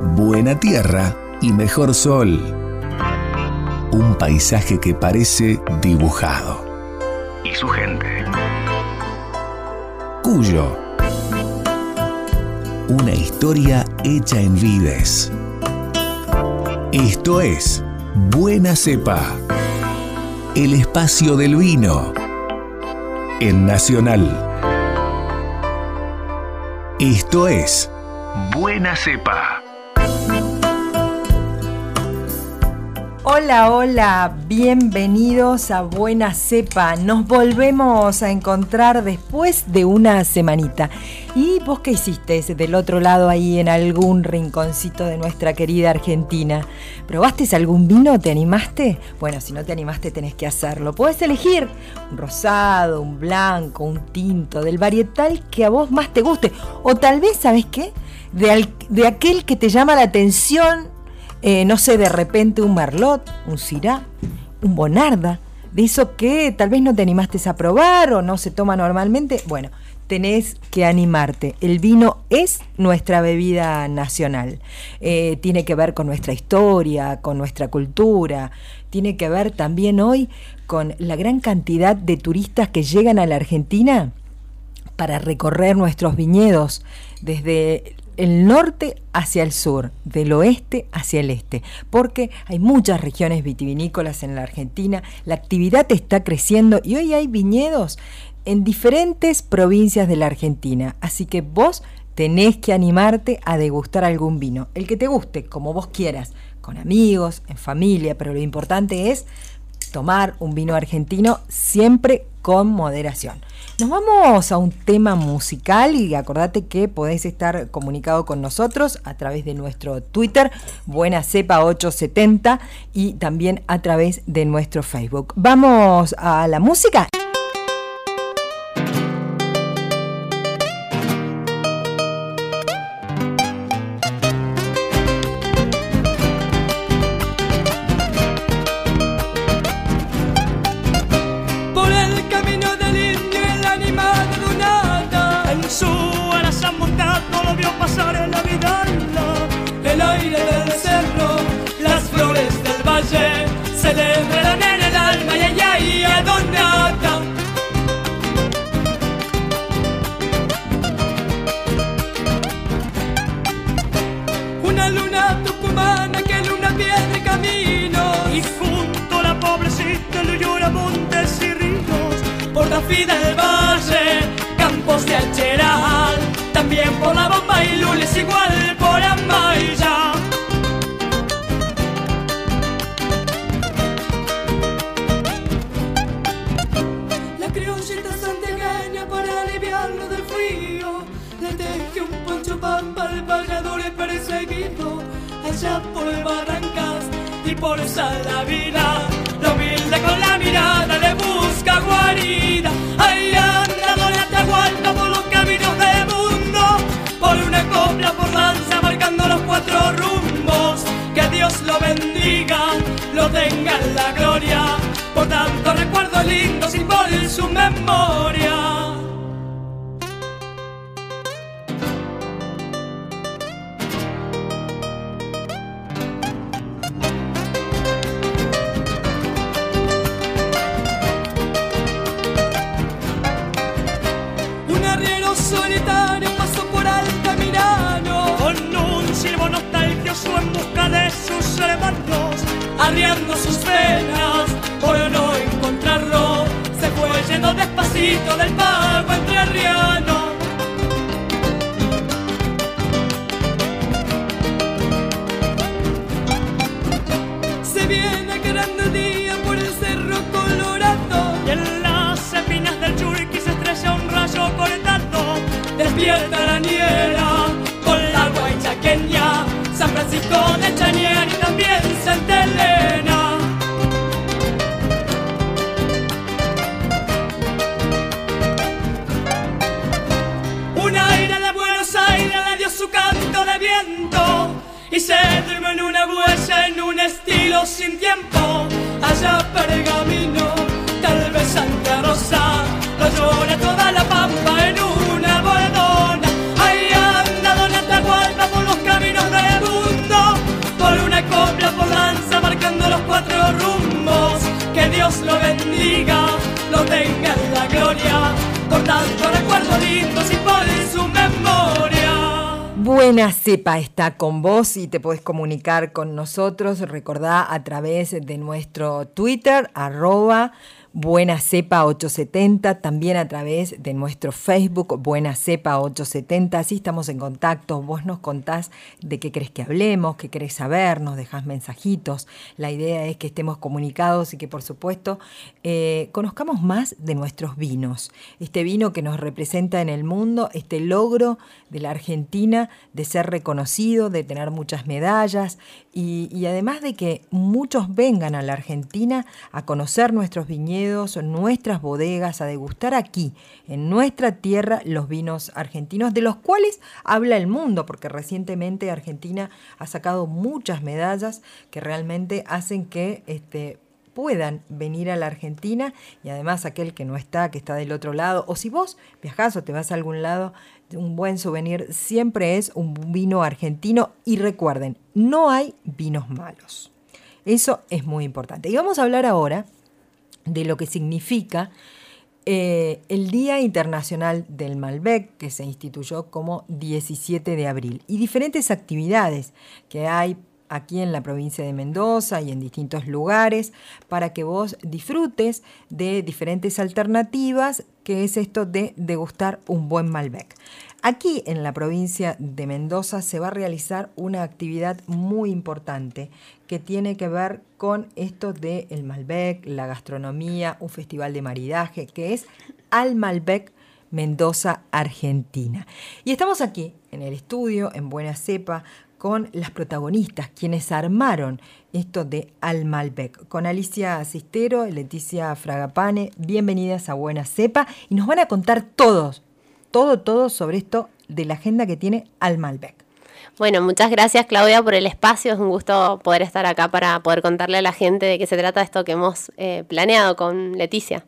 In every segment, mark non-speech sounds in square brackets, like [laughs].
buena tierra y mejor sol. Un paisaje que parece dibujado. Y su gente. Cuyo. Una historia hecha en vides. Esto es Buena Cepa. El espacio del vino. En Nacional. Esto es Buena Cepa. Hola, hola, bienvenidos a Buena Cepa. Nos volvemos a encontrar después de una semanita. ¿Y vos qué hiciste del otro lado ahí en algún rinconcito de nuestra querida Argentina? ¿Probaste algún vino? ¿Te animaste? Bueno, si no te animaste tenés que hacerlo. Puedes elegir un rosado, un blanco, un tinto, del varietal que a vos más te guste. O tal vez, ¿sabes qué? De, de aquel que te llama la atención eh, no sé, de repente un Merlot, un Syrah, un Bonarda, de eso que tal vez no te animaste a probar o no se toma normalmente. Bueno, tenés que animarte. El vino es nuestra bebida nacional. Eh, tiene que ver con nuestra historia, con nuestra cultura. Tiene que ver también hoy con la gran cantidad de turistas que llegan a la Argentina para recorrer nuestros viñedos desde el norte hacia el sur, del oeste hacia el este, porque hay muchas regiones vitivinícolas en la Argentina, la actividad está creciendo y hoy hay viñedos en diferentes provincias de la Argentina, así que vos tenés que animarte a degustar algún vino, el que te guste, como vos quieras, con amigos, en familia, pero lo importante es tomar un vino argentino siempre con moderación. Nos vamos a un tema musical y acordate que podéis estar comunicado con nosotros a través de nuestro Twitter, Buena Cepa 870 y también a través de nuestro Facebook. Vamos a la música. Del Valle, campos de Alcheral, también por la bomba y lules igual por Amaya. La criollita santiagueña para aliviarlo del frío, le teje un poncho pampa al vallador perseguido, allá por Barrancas y por Salavina, lo humilde con la mirada le busca guarida. Ahí anda Doña Atahualpa por los caminos del mundo, por una copla, por lanza, marcando los cuatro rumbos. Que Dios lo bendiga, lo tenga en la gloria, por tanto recuerdos lindos y por su memoria. sin tiempo, allá pergamino, tal vez Santa Rosa, lo llora toda la pampa en una bordona. Ahí anda Don Atahualpa por los caminos del mundo, por una copla, por danza, marcando los cuatro rumbos. Que Dios lo bendiga, lo tenga en la gloria, por tanto recuerdo lindo. Buena cepa está con vos y te podés comunicar con nosotros, recordá a través de nuestro Twitter, arroba Buena Cepa 870, también a través de nuestro Facebook Buena Cepa 870. Así estamos en contacto. Vos nos contás de qué crees que hablemos, qué querés saber, nos dejás mensajitos. La idea es que estemos comunicados y que, por supuesto, eh, conozcamos más de nuestros vinos. Este vino que nos representa en el mundo, este logro de la Argentina de ser reconocido, de tener muchas medallas y, además de que muchos vengan a la Argentina a conocer nuestros viñedos nuestras bodegas, a degustar aquí, en nuestra tierra, los vinos argentinos, de los cuales habla el mundo, porque recientemente Argentina ha sacado muchas medallas que realmente hacen que este, puedan venir a la Argentina y además aquel que no está, que está del otro lado, o si vos viajás o te vas a algún lado, un buen souvenir siempre es un vino argentino y recuerden, no hay vinos malos. Eso es muy importante. Y vamos a hablar ahora de lo que significa eh, el Día Internacional del Malbec, que se instituyó como 17 de abril, y diferentes actividades que hay aquí en la provincia de Mendoza y en distintos lugares para que vos disfrutes de diferentes alternativas, que es esto de degustar un buen Malbec. Aquí en la provincia de Mendoza se va a realizar una actividad muy importante que tiene que ver con esto de el Malbec, la gastronomía, un festival de maridaje que es Al Malbec Mendoza, Argentina. Y estamos aquí en el estudio, en Buena Cepa, con las protagonistas, quienes armaron esto de Al Malbec, con Alicia Cistero, Leticia Fragapane, bienvenidas a Buena Cepa, y nos van a contar todos, todo, todo sobre esto de la agenda que tiene Al Malbec. Bueno, muchas gracias Claudia por el espacio. Es un gusto poder estar acá para poder contarle a la gente de qué se trata esto que hemos eh, planeado con Leticia.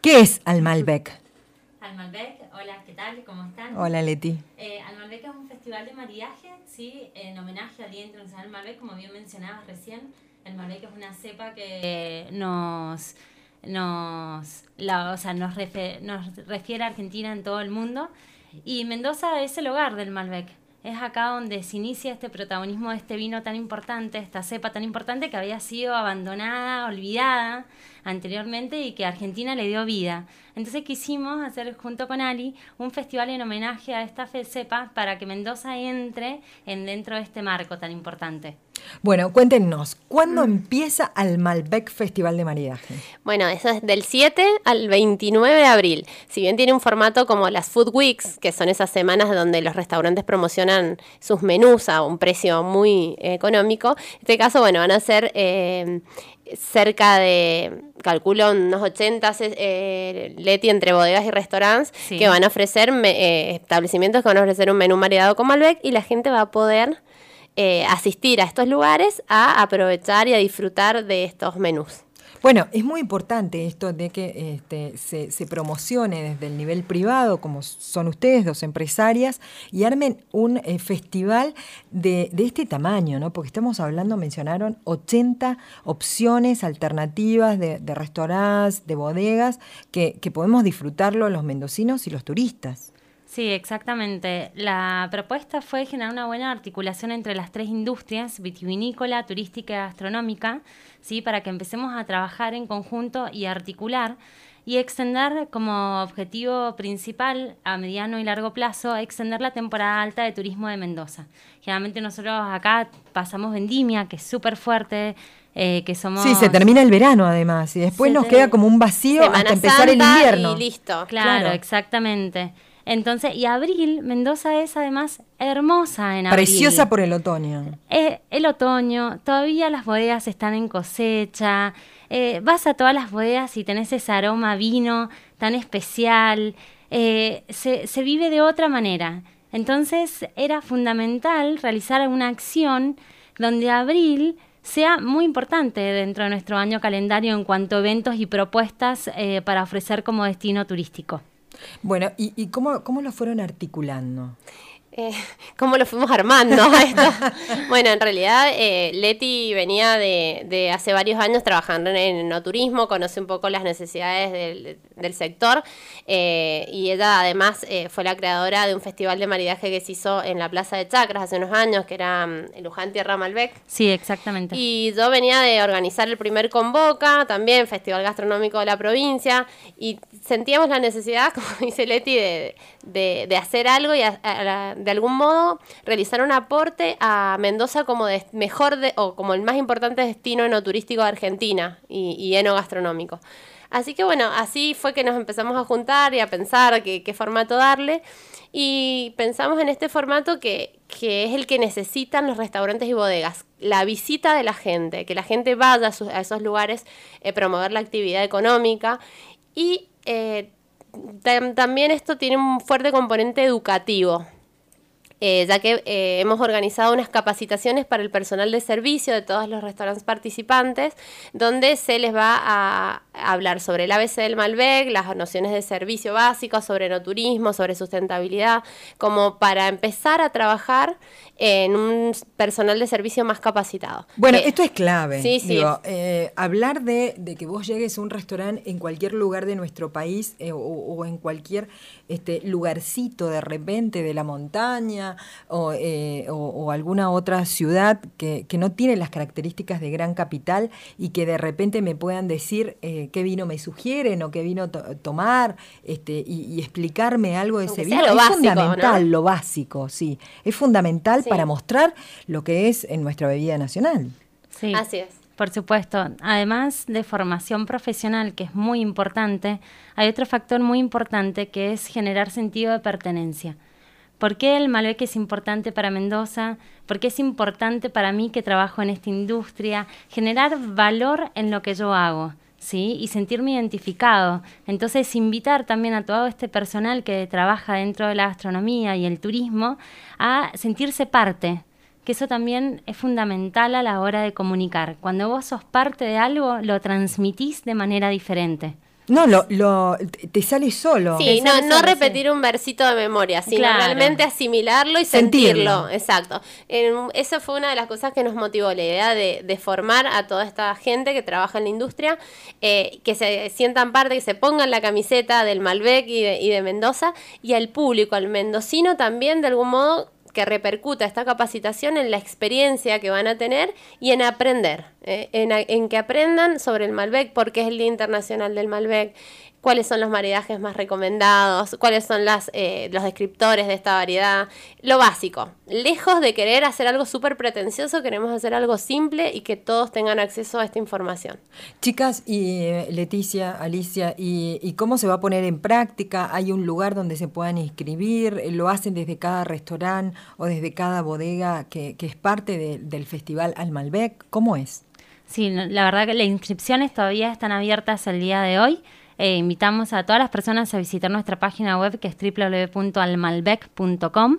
¿Qué es Al Malbec? Al Malbec, hola, ¿qué tal? ¿Cómo están? Hola Leti. Eh, Al Malbec es un festival de maridaje, ¿sí? En homenaje al Día Internacional del Malbec, como bien mencionabas recién. El Malbec es una cepa que nos nos, la, o sea, nos, nos refiere a Argentina en todo el mundo. Y Mendoza es el hogar del Malbec. Es acá donde se inicia este protagonismo de este vino tan importante, esta cepa tan importante que había sido abandonada, olvidada anteriormente y que Argentina le dio vida. Entonces quisimos hacer junto con Ali un festival en homenaje a esta cepa para que Mendoza entre en dentro de este marco tan importante. Bueno, cuéntenos, ¿cuándo mm. empieza el Malbec Festival de Maridaje? Bueno, eso es del 7 al 29 de abril. Si bien tiene un formato como las Food Weeks, que son esas semanas donde los restaurantes promocionan sus menús a un precio muy económico, en este caso, bueno, van a ser eh, cerca de, calculo, unos 80 eh, Leti entre bodegas y restaurantes que van a ofrecer, eh, establecimientos que van a ofrecer un menú maridado con Malbec y la gente va a poder eh, asistir a estos lugares a aprovechar y a disfrutar de estos menús. Bueno, es muy importante esto de que este, se, promocione desde el nivel privado, como son ustedes, dos empresarias, y armen un eh, festival de, este tamaño, ¿no? Porque estamos hablando, mencionaron 80 opciones alternativas de, restaurantes, de bodegas, que, que podemos disfrutarlo los mendocinos y los turistas. Sí, exactamente. La propuesta fue generar una buena articulación entre las tres industrias, vitivinícola, turística y gastronómica, ¿sí? para que empecemos a trabajar en conjunto y articular y extender como objetivo principal a mediano y largo plazo, extender la temporada alta de turismo de Mendoza. Generalmente nosotros acá pasamos vendimia, que es súper fuerte, eh, que somos... Sí, se termina el verano además y después nos queda como un vacío hasta empezar el invierno. Y listo. claro. exactamente. Entonces, y abril, Mendoza es además hermosa en abril. Preciosa por el otoño. Eh, el otoño, todavía las bodegas están en cosecha. Eh, vas a todas las bodegas y tenés ese aroma vino tan especial. Eh, se, se vive de otra manera. Entonces, era fundamental realizar una acción donde abril sea muy importante dentro de nuestro año calendario en cuanto a eventos y propuestas para ofrecer como destino turístico. Bueno, ¿y, cómo, cómo lo fueron articulando? Eh, [laughs] cómo lo fuimos armando [laughs] esto. bueno, en realidad eh, Leti venía de, hace varios años trabajando en, el no turismo, conoce un poco las necesidades del, sector eh, y ella además fue la creadora de un festival de maridaje que se hizo en la Plaza de Chacras hace unos años, que era um, Luján Tierra Malbec. Sí, exactamente. Y yo venía de organizar el primer Convoca, también Festival Gastronómico de la provincia, y sentíamos la necesidad, [laughs] como dice Leti, de, hacer algo y de algún modo realizar un aporte a Mendoza como mejor o como el más importante destino enoturístico de Argentina y, y enogastronómico. Así que bueno, así fue que nos empezamos a juntar y a pensar qué, formato darle. Y pensamos en este formato que, es el que necesitan los restaurantes y bodegas. La visita de la gente, que la gente vaya a, esos lugares, eh, promover la actividad económica. Y eh, también esto tiene un fuerte componente educativo. Eh, ya que eh, hemos organizado unas capacitaciones para el personal de servicio de todos los restaurantes participantes, donde se les va a hablar sobre el ABC del Malbec, las nociones de servicio básico, sobre no turismo, sobre sustentabilidad, como para empezar a trabajar en un personal de servicio más capacitado. Bueno, esto es clave. Sí, sí. Eh, hablar de, que vos llegues a un restaurante en cualquier lugar de nuestro país o, en cualquier este, lugarcito de repente de la montaña eh, o, alguna otra ciudad que, no tiene las características de gran capital y que de repente me puedan decir eh, qué vino me sugieren o qué vino tomar este, y, explicarme algo de ese vino. es fundamental, lo básico, sí. Es fundamental para mostrar lo que es en nuestra bebida nacional. Sí. Así es. Por supuesto. Además de formación profesional, que es muy importante, hay otro factor muy importante que es generar sentido de pertenencia. ¿Por qué el Malbec es importante para Mendoza? ¿Por qué es importante para mí que trabajo en esta industria? Generar valor en lo que yo hago. ¿Sí? y sentirme identificado. Entonces, invitar también a todo este personal que trabaja dentro de la gastronomía y el turismo a sentirse parte, que eso también es fundamental a la hora de comunicar. Cuando vos sos parte de algo, lo transmitís de manera diferente. No, lo, lo, te sale solo. Sí, no, no repetir un versito de memoria, sino realmente asimilarlo y sentirlo. Exacto. esa fue una de las cosas que nos motivó, la idea de, formar a toda esta gente que trabaja en la industria, eh, que se sientan parte, que se pongan la camiseta del Malbec y de, y de Mendoza, y al público, al mendocino también, de algún modo, que repercuta esta capacitación en la experiencia que van a tener y en aprender, eh, en, en, que aprendan sobre el Malbec, porque es el Día Internacional del Malbec, cuáles son los maridajes más recomendados, cuáles son las, eh, los descriptores de esta variedad, lo básico. Lejos de querer hacer algo súper pretencioso, queremos hacer algo simple y que todos tengan acceso a esta información. Chicas, y eh, Leticia, Alicia, ¿y, cómo se va a poner en práctica? ¿Hay un lugar donde se puedan inscribir? ¿Lo hacen desde cada restaurante o desde cada bodega que, es parte del Festival Al Malbec? ¿Cómo es? Sí, la verdad que las inscripciones todavía están abiertas el día de hoy. Eh, invitamos a todas las personas a visitar nuestra página web que es www.almalbec.com.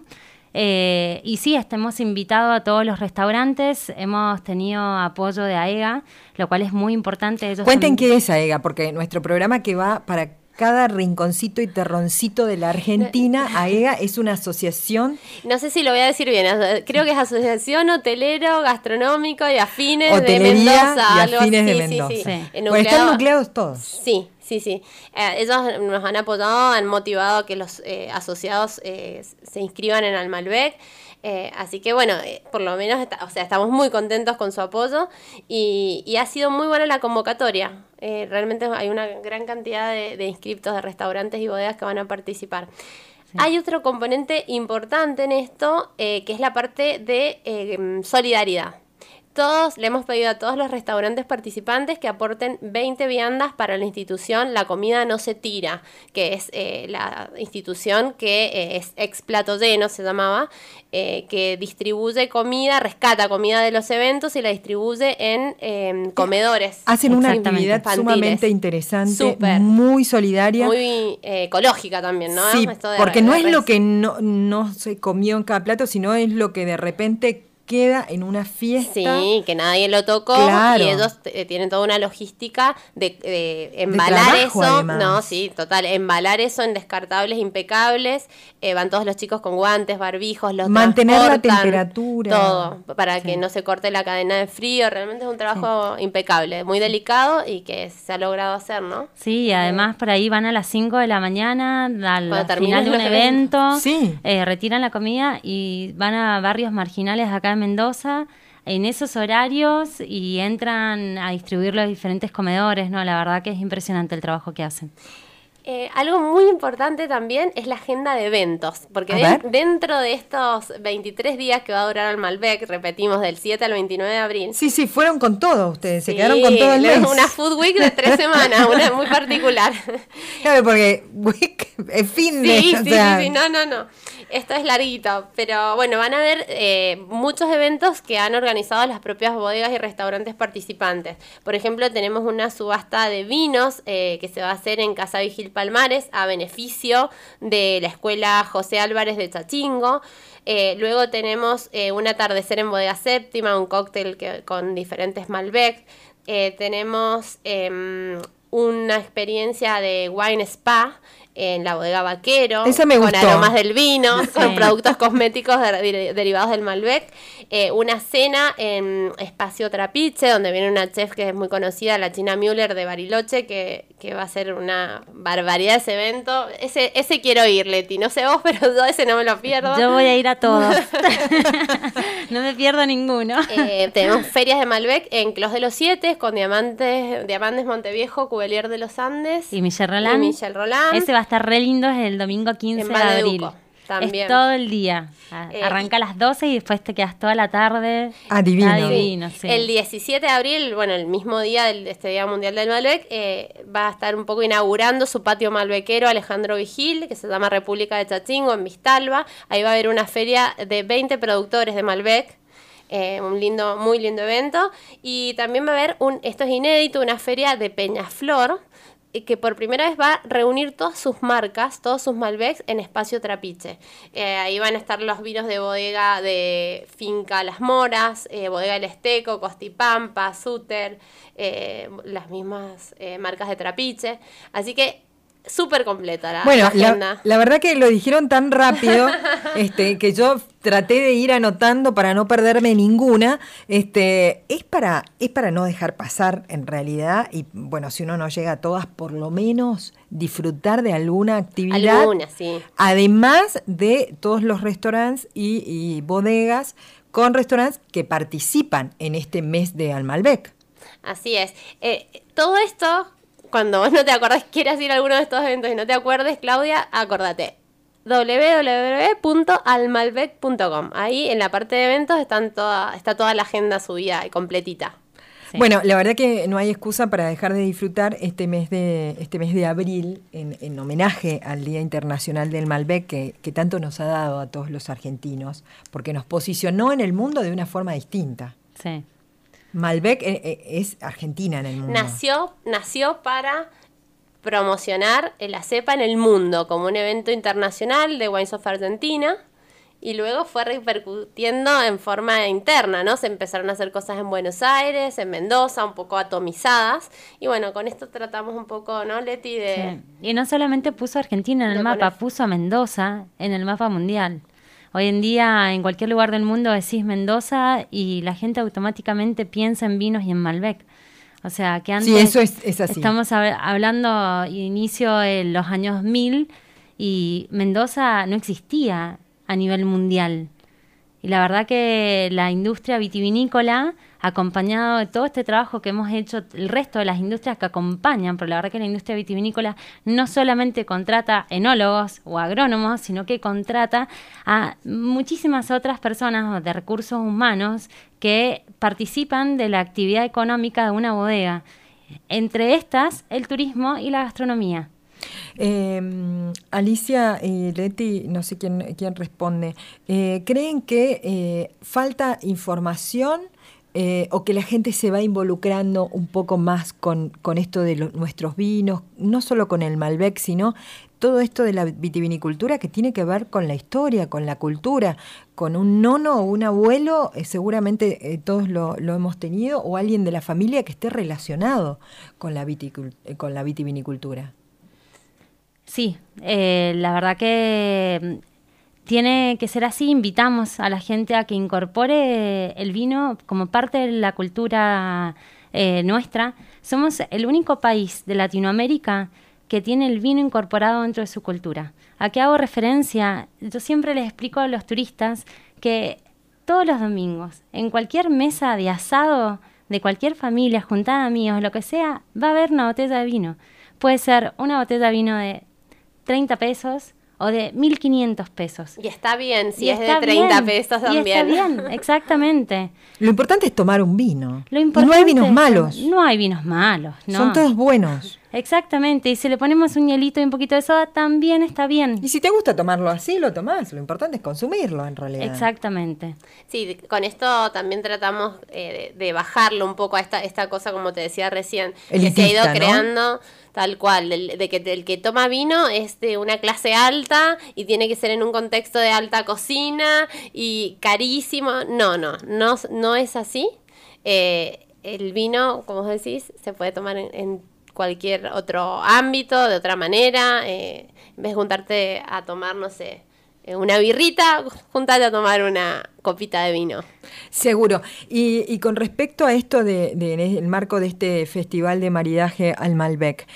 Eh, y sí, hemos invitado a todos los restaurantes, hemos tenido apoyo de AEGA, lo cual es muy importante. Cuenten qué es AEGA, porque nuestro programa que va para cada rinconcito y terroncito de la Argentina, [laughs] AEGA es una asociación. No sé si lo voy a decir bien, creo que es Asociación Hotelero, Gastronómico y Afines de Mendoza. Y afines de Mendoza. están nucleados todos. Sí, sí, sí. Eh, ellos nos han apoyado, han motivado a que los eh, asociados eh, se inscriban en Almalbec. Así que bueno, por lo menos, o sea, estamos muy contentos con su apoyo y, ha sido muy buena la convocatoria. realmente hay una gran cantidad de, inscriptos de restaurantes y bodegas que van a participar. Hay otro componente importante en esto, que es la parte de solidaridad todos, le hemos pedido a todos los restaurantes participantes que aporten 20 viandas para la institución La Comida No Se Tira, que es eh, la institución que eh, es ex plato lleno, se llamaba, eh, que distribuye comida, rescata comida de los eventos y la distribuye en em, comedores. Hacen una actividad sumamente interesante, muy solidaria. Muy ecológica también, ¿no? Sí, porque no es lo que no, no se comió en cada plato, sino es lo que de repente queda en una fiesta. Sí, que nadie lo tocó y ellos eh, tienen toda una logística de, embalar eso. No, sí, total, embalar eso en descartables impecables. Eh, van todos los chicos con guantes, barbijos, los Mantener la temperatura. Todo, para que no se corte la cadena de frío. Realmente es un trabajo impecable, muy delicado y que se ha logrado hacer, ¿no? Sí, además por ahí van a las 5 de la mañana, al final de un evento, eh, retiran la comida y van a barrios marginales acá Mendoza en esos horarios y entran a distribuir los diferentes comedores, ¿no? La verdad que es impresionante el trabajo que hacen. Eh, algo muy importante también es la agenda de eventos, porque dentro de estos 23 días que va a durar el Malbec, repetimos, del 7 al 29 de abril. Sí, sí, fueron con todo ustedes, se quedaron con todo el mes. Una Food Week de tres semanas, una [laughs] muy particular. Claro, porque week es fin de... Sí, sí, sí, no, no, no esto es larguito, pero bueno, van a haber eh, muchos eventos que han organizado las propias bodegas y restaurantes participantes. Por ejemplo, tenemos una subasta de vinos eh, que se va a hacer en Casa Vigil Palmares a beneficio de la Escuela José Álvarez de Chachingo. Eh, luego tenemos un atardecer en Bodega Séptima, un cóctel con diferentes Malbec. tenemos em, una experiencia de wine spa en la bodega Vaquero, con aromas del vino, con productos cosméticos derivados del Malbec, eh, una cena en Espacio Trapiche, donde viene una chef que es muy conocida, la China Müller de Bariloche, que, que va a ser una barbaridad ese evento. Ese, ese quiero ir, Leti, no sé vos, [laughs] pero yo ese no me lo pierdo. Yo voy a ir a todos. [laughs] [laughs] no me pierdo ninguno. Eh, tenemos ferias de Malbec en Clos de los Siete, con Diamantes, Diamantes Monteviejo, Cubelier de los Andes. Y Michelle Roland. Y Michelle Roland. Ese va a estar re lindo, es el domingo 15 de abril. También. Es todo el día. Eh, arranca a las 12 y después te quedas toda la tarde. Adivino. Adivino sí. El 17 de abril, bueno, el mismo día de este Día Mundial del Malbec, eh, va a estar un poco inaugurando su patio malbequero Alejandro Vigil, que se llama República de Chachingo, en Vistalba. Ahí va a haber una feria de 20 productores de Malbec. Eh, un lindo, muy lindo evento. Y también va a haber, un, esto es inédito, una feria de Peñaflor, que por primera vez va a reunir todas sus marcas, todos sus Malbecs en espacio Trapiche. Eh, ahí van a estar los vinos de bodega de Finca Las Moras, eh, Bodega El Esteco, Costipampa, Suter, eh, las mismas marcas de Trapiche. Así que súper completa la, bueno. La, verdad que lo dijeron tan rápido [laughs] este, que yo traté de ir anotando para no perderme ninguna. Este, es, para, es para no dejar pasar en realidad y bueno, si uno no llega a todas, por lo menos disfrutar de alguna actividad. Alguna, sí. Además de todos los restaurantes y, bodegas con restaurantes que participan en este mes de Almalbec. Así es. Eh, todo esto cuando vos no te acordás quieras ir a alguno de estos eventos y no te acuerdes, Claudia, acordate www.almalbec.com. Ahí en la parte de eventos están toda, está toda la agenda subida y completita. Bueno, la verdad que no hay excusa para dejar de disfrutar este mes de, este mes de abril en, homenaje al Día Internacional del Malbec que, que, tanto nos ha dado a todos los argentinos, porque nos posicionó en el mundo de una forma distinta. Sí. Malbec eh, eh, es Argentina en el mundo. Nació, nació para promocionar la cepa en el mundo como un evento internacional de Wines of Argentina y luego fue repercutiendo en forma interna, ¿no? Se empezaron a hacer cosas en Buenos Aires, en Mendoza, un poco atomizadas. Y bueno, con esto tratamos un poco, ¿no, Leti? De, Y no solamente puso a Argentina en el mapa, puso a Mendoza en el mapa mundial. Hoy en día en cualquier lugar del mundo decís Mendoza y la gente automáticamente piensa en vinos y en Malbec. O sea, que antes sí, eso es, así. estamos hablando inicio de los años 1000 y Mendoza no existía a nivel mundial. Y la verdad que la industria vitivinícola acompañado de todo este trabajo que hemos hecho el resto de las industrias que acompañan, porque la verdad que la industria vitivinícola no solamente contrata enólogos o agrónomos, sino que contrata a muchísimas otras personas de recursos humanos que participan de la actividad económica de una bodega. Entre estas, el turismo y la gastronomía. Em, Alicia y Leti, no sé quién, quién responde, eh, ¿creen que eh, falta información eh, o que la gente se va involucrando un poco más con, esto de nuestros vinos, no solo con el Malbec, sino todo esto de la vitivinicultura que tiene que ver con la historia, con la cultura, con un nono o un abuelo, eh, seguramente eh, todos lo, hemos tenido, o alguien de la familia que esté relacionado con la, eh, con la vitivinicultura. Sí, la verdad que mm, tiene que ser así. Invitamos a la gente a que incorpore el vino como parte de la cultura nuestra. Somos el único país de Latinoamérica que tiene el vino incorporado dentro de su cultura. ¿A qué hago referencia? Yo siempre les explico a los turistas que todos los domingos, en cualquier mesa de asado de cualquier familia, juntada de amigos, lo que sea, va a haber una botella de vino. Puede ser una botella de vino de 30 pesos, o de 1.500 pesos. Y está bien, si es de 30 pesos también. Y está bien, [laughs] exactamente. Lo importante es tomar un vino. Lo y no hay vinos malos. No hay vinos malos, no. Son todos buenos. Exactamente, y si le ponemos un hielito y un poquito de soda, también está bien. Y si te gusta tomarlo así, lo tomás. Lo importante es consumirlo, en realidad. Exactamente. Sí, con esto también tratamos eh, de, bajarlo un poco a esta, esta cosa, como te decía recién, que se ha ido creando tal cual, de, que el que toma vino es de una clase alta y tiene que ser en un contexto de alta cocina y carísimo. No, no, no, no es así. Eh, el vino, como decís, se puede tomar en cualquier otro ámbito, de otra manera. Eh, en vez de juntarte a tomar, no sé, eh, una birrita, juntate a tomar una copita de vino. Seguro. Y, con respecto a esto del de, marco de este festival de maridaje al Malbec,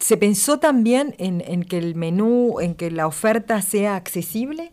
¿se pensó también en que el menú, en que la oferta sea accesible?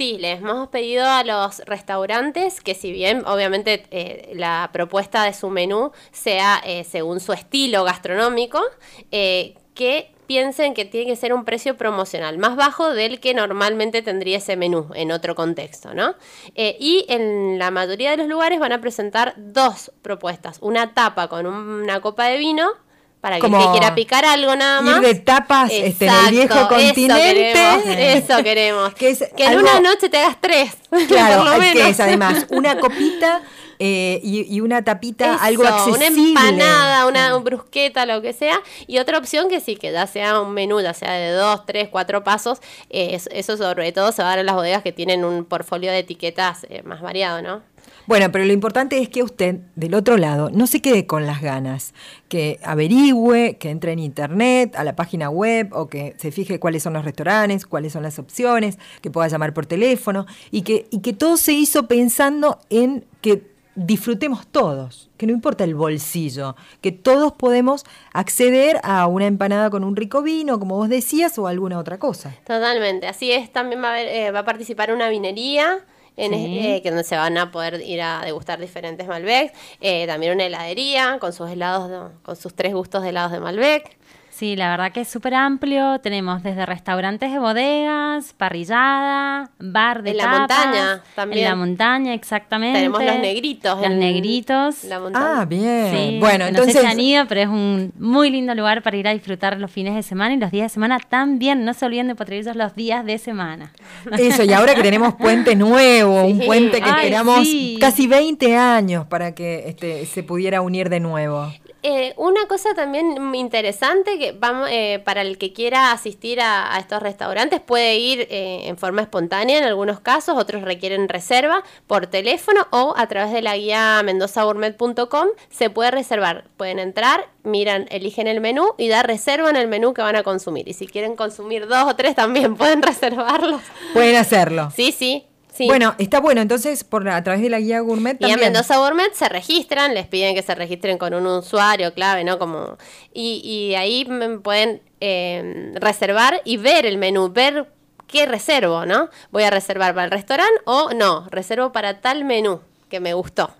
Sí, les hemos pedido a los restaurantes que si bien obviamente eh, la propuesta de su menú sea eh, según su estilo gastronómico, eh, que piensen que tiene que ser un precio promocional más bajo del que normalmente tendría ese menú en otro contexto, ¿no? y en la mayoría de los lugares van a presentar dos propuestas, una tapa con una copa de vino para que, quiera picar algo nada más. Ir de tapas este, en el viejo continente. Eso [laughs] queremos. que, en una noche te hagas tres. [laughs] Claro, que es además [laughs] una copita eh, y, una tapita, algo accesible. Una empanada, una brusqueta, lo que sea. Y otra opción que sí, que ya sea un menú, ya sea de dos, tres, cuatro pasos, eso sobre todo se va a dar en las bodegas que tienen un portfolio de etiquetas eh, más variado, ¿no? Bueno, pero lo importante es que usted, del otro lado, no se quede con las ganas, que averigüe, que entre en internet, a la página web, o que se fije cuáles son los restaurantes, cuáles son las opciones, que pueda llamar por teléfono, y que, y que todo se hizo pensando en que disfrutemos todos, que no importa el bolsillo, que todos podemos acceder a una empanada con un rico vino, como vos decías, o alguna otra cosa. Totalmente, así es, también va a, eh, va a participar una vinería en, eh, que donde se van a poder ir a degustar diferentes Malbec. Eh, también una heladería con sus helados, con sus tres gustos de helados de Malbec. Sí, la verdad que es súper amplio. Tenemos desde restaurantes de bodegas, parrillada, bar de En la montaña también. En la montaña, exactamente. Tenemos los negritos. Los negritos. La ah, bien. Sí, bueno, entonces... No sé si han ido, pero es un muy lindo lugar para ir a disfrutar los fines de semana y los días de semana también. No se olviden de potrerillos los días de semana. Eso, y ahora que tenemos puente nuevo, un puente que esperamos casi 20 años para que este, se pudiera unir de nuevo. Eh, una cosa también interesante que vamos eh, para el que quiera asistir a, estos restaurantes puede ir eh, en forma espontánea en algunos casos, otros requieren reserva por teléfono o a través de la guía mendozagourmet.com se puede reservar. Pueden entrar, miran, eligen el menú y dar reserva en el menú que van a consumir. Y si quieren consumir dos o tres también [laughs] pueden reservarlos. Pueden hacerlo. Sí, sí. Bueno, está bueno, entonces por a través de la guía Gourmet también. Y a Mendoza Gourmet se registran, les piden que se registren con un usuario clave, ¿no? Como y, y ahí pueden eh, reservar y ver el menú, ver qué reservo, ¿no? Voy a reservar para el restaurante o no, reservo para tal menú que me gustó.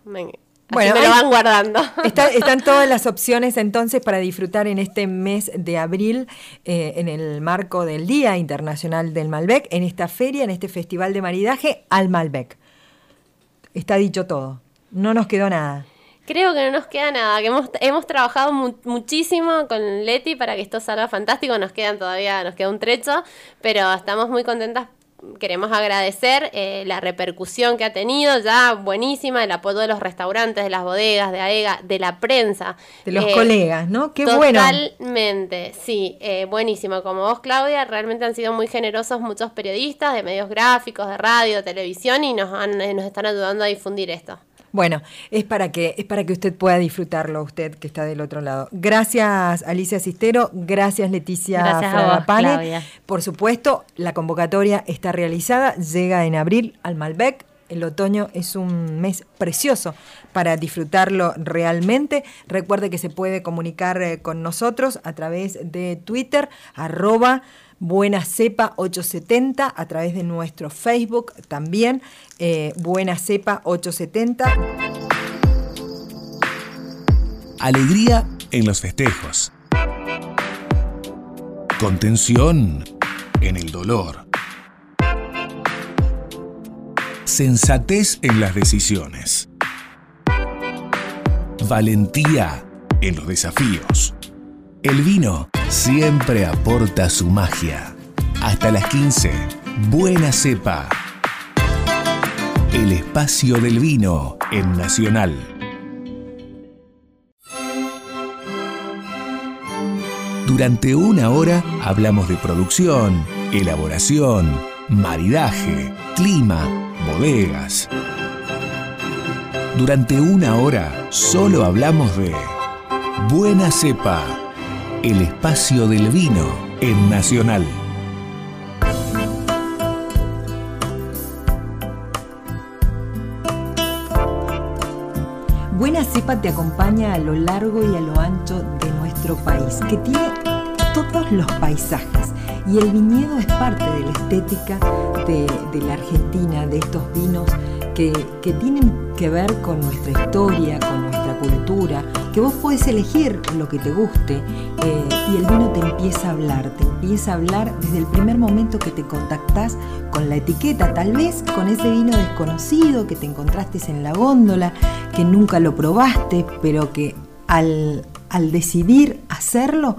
Bueno, me lo van guardando. [laughs] están todas las opciones entonces para disfrutar en este mes de abril, eh, en el marco del Día Internacional del Malbec, en esta feria, en este festival de maridaje al Malbec. Está dicho todo. No nos quedó nada. Creo que no nos queda nada, que hemos, hemos trabajado muchísimo con Leti para que esto salga fantástico, nos quedan todavía, nos queda un trecho, pero estamos muy contentas queremos agradecer eh, la repercusión que ha tenido, ya buenísima, el apoyo de los restaurantes, de las bodegas, de AEGA, de la prensa. De los colegas, ¿no? Qué bueno. Totalmente, sí, buenísimo. Como vos, Claudia, realmente han sido muy generosos muchos periodistas de medios gráficos, de radio, televisión y nos, nos están ayudando a difundir esto. Bueno, es para que es para que usted pueda disfrutarlo, usted que está del otro lado. Gracias Alicia Cistero, gracias Leticia gracias Por supuesto, la convocatoria está realizada, llega en abril al Malbec. El otoño es un mes precioso para disfrutarlo realmente. Recuerde que se puede comunicar eh, con nosotros a través de Twitter, arroba Buena Cepa 870 a través de nuestro Facebook también, eh, Buena Cepa 870. Alegría en los festejos. Contención en el dolor. Sensatez en las decisiones. Valentía en los desafíos. El vino siempre aporta su magia. Hasta las 15, Buena Cepa. El espacio del vino en Nacional. Durante una hora hablamos de producción, elaboración, maridaje, clima, bodegas. Durante una hora solo hablamos de Buena Cepa el espacio del vino en Nacional. Buena Cepa te acompaña a lo largo y a lo ancho de nuestro país, que tiene todos los paisajes. Y el viñedo es parte de la estética de, la Argentina, de estos vinos que, que tienen que ver con nuestra historia, con nuestra cultura, que vos puedes elegir lo que te guste eh, y el vino te empieza a hablar, te empieza a hablar desde el primer momento que te contactás con la etiqueta, tal vez con ese vino desconocido que te encontraste en la góndola, que nunca lo probaste, pero que al, al decidir hacerlo,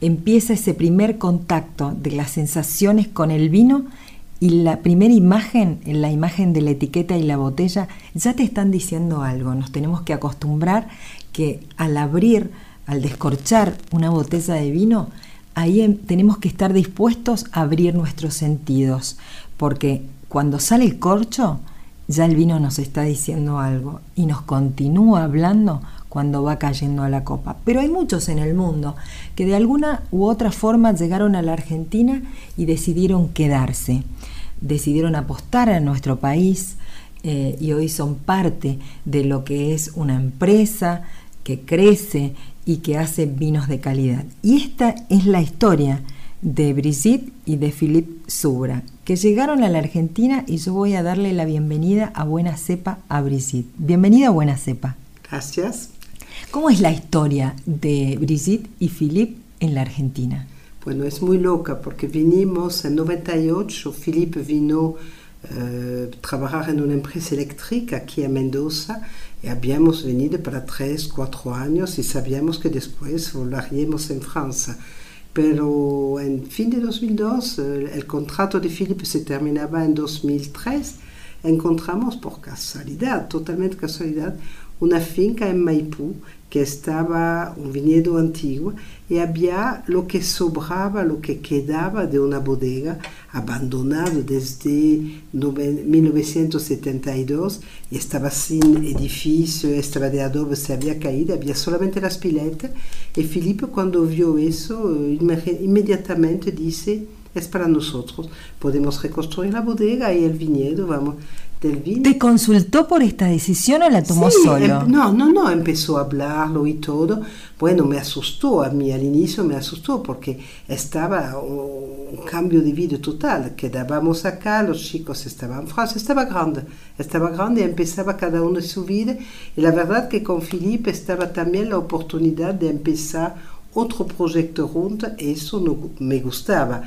empieza ese primer contacto de las sensaciones con el vino y la primera imagen, la imagen de la etiqueta y la botella, ya te están diciendo algo. Nos tenemos que acostumbrar que al abrir, al descorchar una botella de vino, ahí em, tenemos que estar dispuestos a abrir nuestros sentidos, porque cuando sale el corcho, ya el vino nos está diciendo algo y nos continúa hablando cuando va cayendo a la copa. Pero hay muchos en el mundo que de alguna u otra forma llegaron a la Argentina y decidieron quedarse, decidieron apostar a nuestro país eh, y hoy son parte de lo que es una empresa, que crece y que hace vinos de calidad. Y esta es la historia de Brigitte y de Philippe Subra, que llegaron a la Argentina y yo voy a darle la bienvenida a Buena Cepa a Brigitte. Bienvenida a Buena Cepa. Gracias. ¿Cómo es la historia de Brigitte y Philippe en la Argentina? Bueno, es muy loca porque vinimos en 98, Philippe vino a trabajar en una empresa eléctrica aquí en Mendoza habíamos venido para tres, cuatro años y sabíamos que después volveríamos en Francia. Pero en fin de 2002, eh, el contrato de Philippe se terminaba en 2003. Encontramos por casualidad, totalmente casualidad, una finca en Maipú que estaba un viñedo antiguo y había lo que sobraba, lo que quedaba de una bodega abandonado desde 1972 y estaba sin edificio, estaba de adobe, se había caído, había solamente las piletas. Y Felipe cuando vio eso inmediatamente dice es para nosotros, podemos reconstruir la bodega y el viñedo, vamos, ¿Te consultó por esta decisión o la tomó solo? Em, no, no, no, empezó a hablarlo y todo. Bueno, me asustó a mí al inicio, me asustó porque estaba un cambio de vida total. Quedábamos acá, los chicos estaban en Francia, estaba grande, estaba grande y empezaba cada uno su vida. Y la verdad que con Felipe estaba también la oportunidad de empezar otro proyecto junto, eso no, me gustaba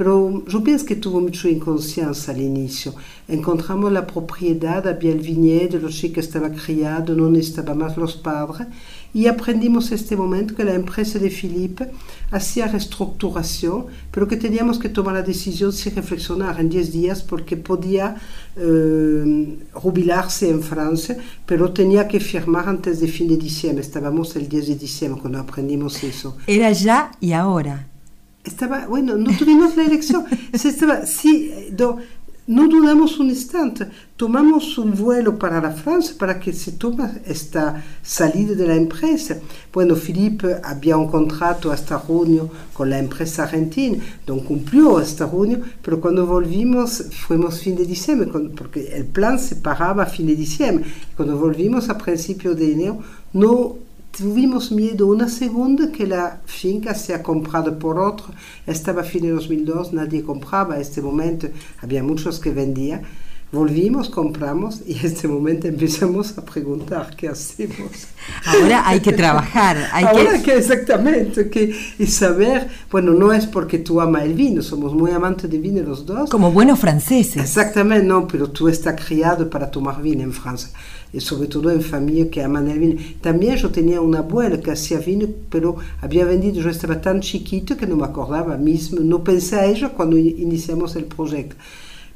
pero yo pienso que tuvo mucha inconsciencia al inicio. Encontramos la propiedad, había el viñedo, los chicos estaban criados, no necesitaban más los padres, y aprendimos este momento que la empresa de Philippe hacía reestructuración, pero que teníamos que tomar la decisión sin reflexionar en 10 días porque podía eh, jubilarse en Francia, pero tenía que firmar antes de fin de diciembre. Estábamos el 10 de diciembre cuando aprendimos eso. Era ya y ahora. Estaba, bueno, no tuvimos la elección. Se estaba, sí, do, no dudamos un instante, tomamos un vuelo para la Francia para que se tome esta salida de la empresa. Bueno, Philippe había un contrato hasta junio con la empresa argentina, entonces cumplió hasta junio, pero cuando volvimos, fuimos fin de diciembre, porque el plan se paraba a fin de diciembre. Cuando volvimos a principios de enero, no tuvimos miedo una segunda que la finca sea comprada por otro. Estaba fin de 2002, nadie compraba. En este momento había muchos que vendían. Volvimos, compramos y en este momento empezamos a preguntar qué hacemos. Ahora hay que trabajar. Hay Ahora que... exactamente, que, y saber, bueno, no es porque tú amas el vino, somos muy amantes de vino los dos. Como buenos franceses. Exactamente, no, pero tú estás criado para tomar vino en Francia y sobre todo en familia que aman el vino. También yo tenía una abuela que hacía vino, pero había vendido, yo estaba tan chiquito que no me acordaba mismo, no pensé a ella cuando iniciamos el proyecto.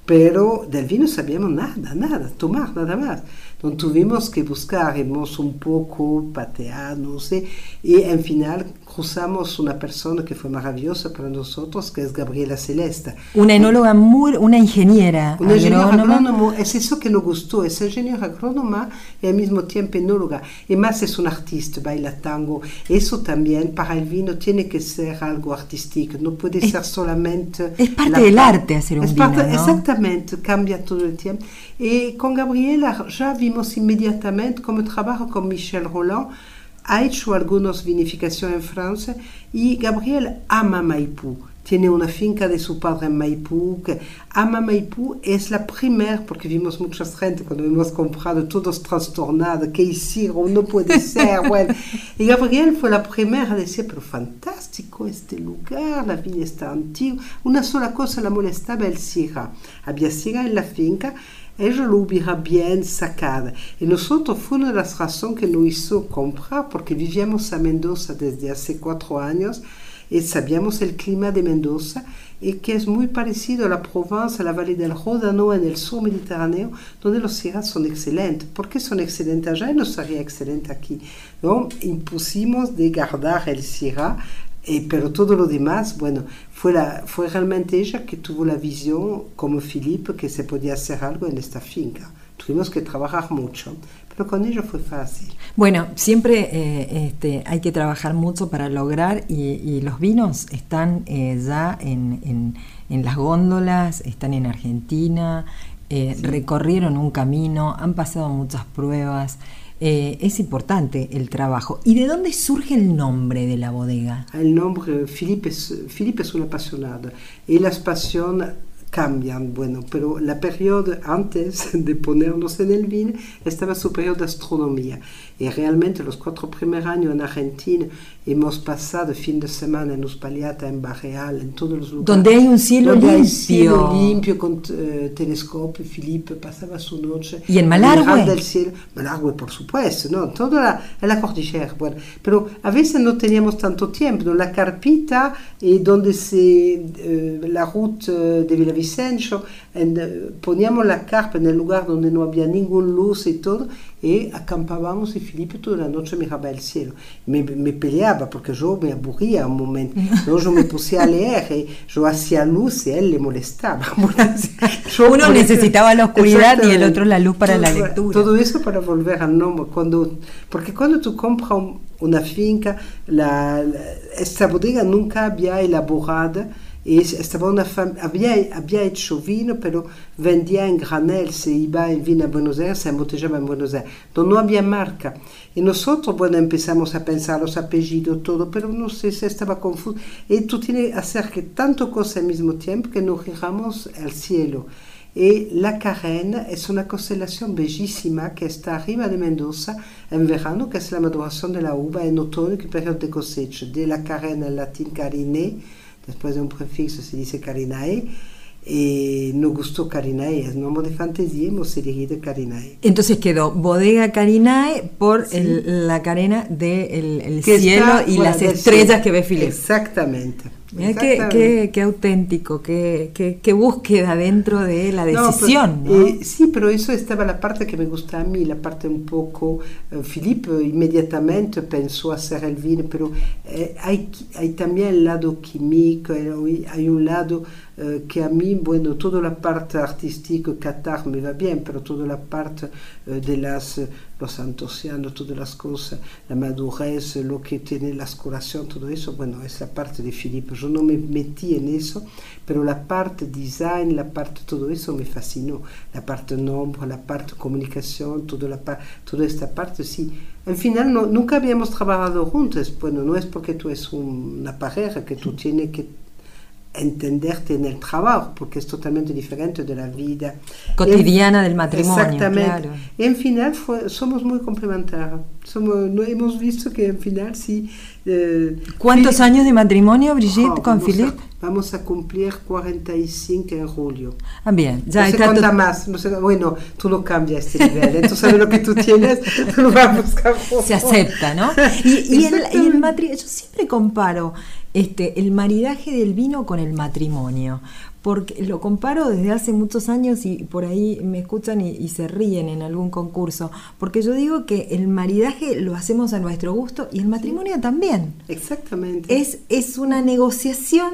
Pero del vino sabíamos nada, nada, tomar nada más. Entonces tuvimos que buscar, hemos un poco pateado, no sé, y en final cruzamos una persona que fue maravillosa para nosotros, que es Gabriela Celesta. Una enóloga muy, una ingeniera. Una ingeniera agrónoma, es eso que nos gustó, es ingeniera agrónoma y al mismo tiempo enóloga. Y más es un artista, baila tango. Eso también para el vino tiene que ser algo artístico, no puede ser solamente... Es parte del arte hacer un vino, ¿no? Exactamente, cambia todo el tiempo. Y con Gabriela ya vimos inmediatamente cómo trabaja con Michel Roland, ha hecho algunas vinificaciones en Francia y Gabriel ama Maipú. Tiene una finca de su padre en Maipú, que ama Maipú, es la primera, porque vimos mucha gente cuando hemos comprado todos trastornados, ¿qué hicieron? No puede [laughs] ser, bueno. Y Gabriel fue la primera a decir, pero fantástico este lugar, la viña está antigua. Una sola cosa la molestaba, el sira. Había sira en la finca, ella lo hubiera bien sacado. Y nosotros fue una de las razones que nos hizo comprar, porque vivíamos a Mendoza desde hace cuatro años y sabíamos el clima de Mendoza y que es muy parecido a la Provence, a la Valle del Ródano, en el sur mediterráneo, donde los sierras son excelentes. ¿Por qué son excelentes allá y no sería excelente aquí? ¿No? Impusimos de guardar el sierra eh, pero todo lo demás, bueno, fue, la, fue realmente ella que tuvo la visión, como Felipe, que se podía hacer algo en esta finca. Tuvimos que trabajar mucho, pero con ella fue fácil. Bueno, siempre eh, este, hay que trabajar mucho para lograr y, y los vinos están eh, ya en, en, en, las góndolas, están en Argentina, eh, sí. recorrieron un camino, han pasado muchas pruebas. Eh, es importante el trabajo. ¿Y de dónde surge el nombre de la bodega? El nombre, Felipe es, Felipe es un apasionado y las pasiones cambian, bueno, pero la periodo antes de ponernos en el vino estaba su periodo de astronomía. Y realmente los cuatro primeros años en Argentina hemos pasado fin de semana en Uspallata, en Barreal, en todos los lugares. Donde hay un cielo donde limpio. Hay cielo limpio con uh, telescopio. Felipe pasaba su noche. ¿Y en Malargüe? del cielo. Malargüe, por supuesto, ¿no? Toda la, en la cordillera. Bueno, pero a veces no teníamos tanto tiempo. ¿no? La carpita y donde se, uh, la ruta de Villavicencio, en, poníamos la carpa en el lugar donde no había ninguna luz y todo, y acampábamos y Felipe toda la noche miraba el cielo. Me, me peleaba porque yo me aburría un momento. [laughs] ¿no? Yo me puse a leer y yo hacía luz y a él le molestaba. yo Uno necesitaba la oscuridad y el otro la luz para todo, la lectura. Todo eso para volver al nombre. Cuando, porque cuando tú compras un, una finca, la, la, esta bodega nunca había elaborado y estaba una había, había hecho vino, pero vendía en granel, se iba en vino a Buenos Aires, se embotellaba en Buenos Aires. Entonces no había marca. Y nosotros, bueno, empezamos a pensar los apellidos, todo, pero no sé si estaba confuso. Y tú tienes que hacer que tanto cosa al mismo tiempo que nos giramos al cielo. Y la carena es una constelación bellísima que está arriba de Mendoza en verano, que es la maduración de la uva, en otoño, que es periodo de cosecha. De la carena en latín carine, después de un prefixo se dice Carinae, y nos gustó Carinae, es nombre de fantasía, hemos elegido Carinae. Entonces quedó Bodega Carinae por Sí. el- la cadena del el Que cielo y las estrellas que ve Philip. Exactamente. Mirá qué, qué- qué auténtico, qué, qué- qué búsqueda dentro de la No, decisión. pero, ¿no? eh, sí, pero eso estaba la parte que me gusta a mí, la parte un poco... eh, Philippe inmediatamente pensó hacer el vino, pero eh, hay, hay también el lado químico, hay, hay un lado eh, que a mí, bueno, toda la parte artística, Qatar me va bien, pero toda la parte eh, de las, eh, los antocianos, todas las cosas, la madurez, lo que tiene la curación, todo eso, bueno, es la parte de Philippe. Yo no me metí en eso, pero la parte design, la parte todo eso me fascinó. La parte nombre, la parte comunicación, toda, la toda esta parte, sí. Al final no- nunca habíamos trabajado juntos. Bueno, no es porque tú es un- una pareja que tú tienes que entenderte en el trabajo, porque es totalmente diferente de la vida Cotidiana del matrimonio, Exactamente. claro. En final fue- somos muy complementarios. Somos, no hemos visto que en final sí. eh, ¿Cuántos años de matrimonio, Brigitte, Oh, con Philippe? vamos a cumplir 45 en julio. Ah, bien, ya no está cuánta to- más. No sé, bueno, tú lo cambias este nivel. Entonces, sabes lo que tú tienes, tú lo vas a buscar. se acepta, ¿no? Y, y el, y el Exactamente. matri- yo siempre comparo este, el maridaje del vino con el matrimonio, porque lo comparo desde hace muchos años y por ahí me escuchan y, y se ríen en algún concurso, porque yo digo que el maridaje lo hacemos a nuestro gusto y el matrimonio también. Exactamente. Es, es una negociación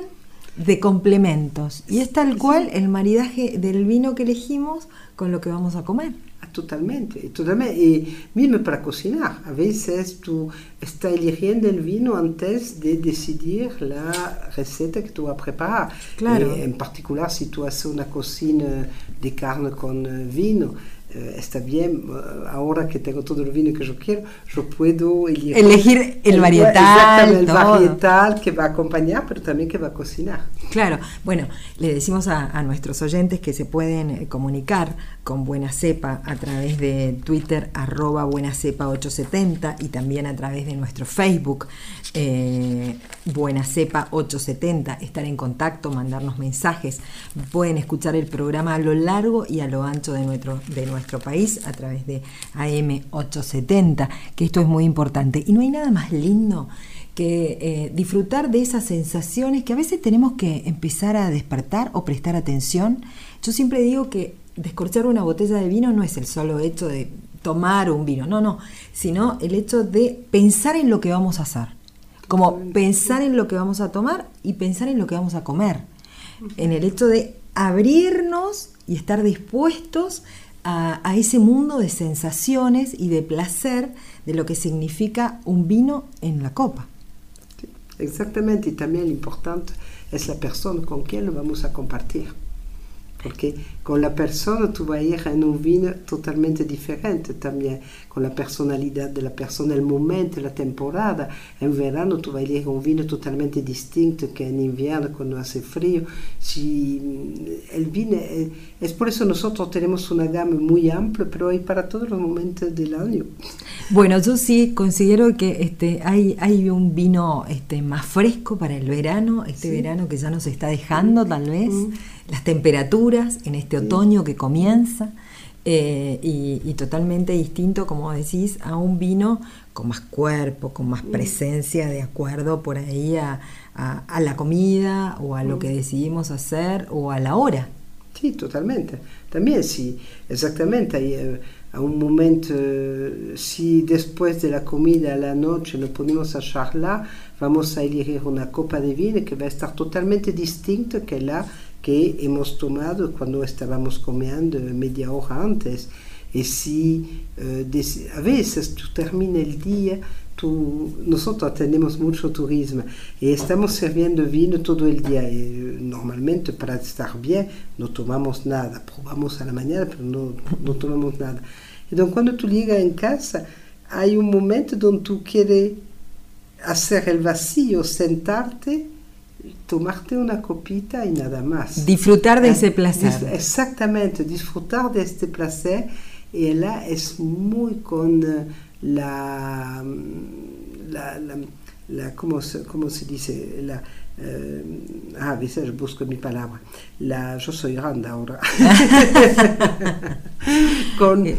de complementos y es tal cual el maridaje del vino que elegimos con lo que vamos a comer. Ah, Totalmente, totalmente. Y mismo para cocinar, a veces tú estás eligiendo el vino antes de decidir la receta que tú vas a preparar. Claro. Eh, en particular, si tú haces una cocina de carne con eh, vino, eh, está bien. eh, ahora que tengo todo el vino que yo quiero, yo puedo elegir, Elegir el varietal, exactamente, el varietal que va a acompañar, pero también que va a cocinar. Claro, bueno, le decimos a, a nuestros oyentes que se pueden eh, comunicar con Buena Cepa a través de Twitter arroba Buena Cepa 870 y también a través de nuestro Facebook eh, Buena Cepa 870, estar en contacto, mandarnos mensajes. Pueden escuchar el programa a lo largo y a lo ancho de nuestro, de nuestro país a través de AM 870, que esto es muy importante. Y no hay nada más lindo que eh, disfrutar de esas sensaciones que a veces tenemos que empezar a despertar o prestar atención. Yo siempre digo que descorchar una botella de vino no es el solo hecho de tomar un vino, no, no, sino el hecho de pensar en lo que vamos a hacer, como pensar en lo que vamos a tomar y pensar en lo que vamos a comer, en el hecho de abrirnos y estar dispuestos a, a ese mundo de sensaciones y de placer de lo que significa un vino en la copa. Exactamente, y también lo importante es la persona con quien lo vamos a compartir. Porque con la persona tú vas a ir en un vino totalmente diferente también, con la personalidad de la persona, el momento, la temporada. En verano tú vas a elegir un vino totalmente distinto que en invierno cuando hace frío. Si el vino es, es por eso nosotros tenemos una gama muy amplia, pero hay para todos los momentos del año. Bueno, yo sí considero que este, hay, hay un vino este, más fresco para el verano, este verano que ya nos está dejando tal vez, las temperaturas en este otoño que comienza, eh, y, y totalmente distinto, como decís, a un vino con más cuerpo, con más presencia, de acuerdo por ahí a, a- a la comida o a lo que decidimos hacer o a la hora. Sí, totalmente. También sí, exactamente. Hay, eh, a un momento, eh, si después de la comida a la noche nos ponemos a charlar, vamos a elegir una copa de vino que va a estar totalmente distinta que la que hemos tomado cuando estábamos comiendo media hora antes. Y si eh, dec- a veces tú terminas el día, tú, nosotros tenemos mucho turismo y estamos sirviendo vino todo el día. Y normalmente para estar bien no tomamos nada, probamos a la mañana, pero no, no tomamos nada. Entonces cuando tú llegas en casa, hay un momento donde tú quieres hacer el vacío, sentarte, tomarte una copita y nada más. Disfrutar de Ah, ese placer. dis- Exactamente, disfrutar de este placer y là es muy con eh, la, mm, la, la, la- ¿cómo, se, cómo se dice? La, eh, ah, a veces busco mi palabra. La, yo soy grande ahora. [laughs] Con eh,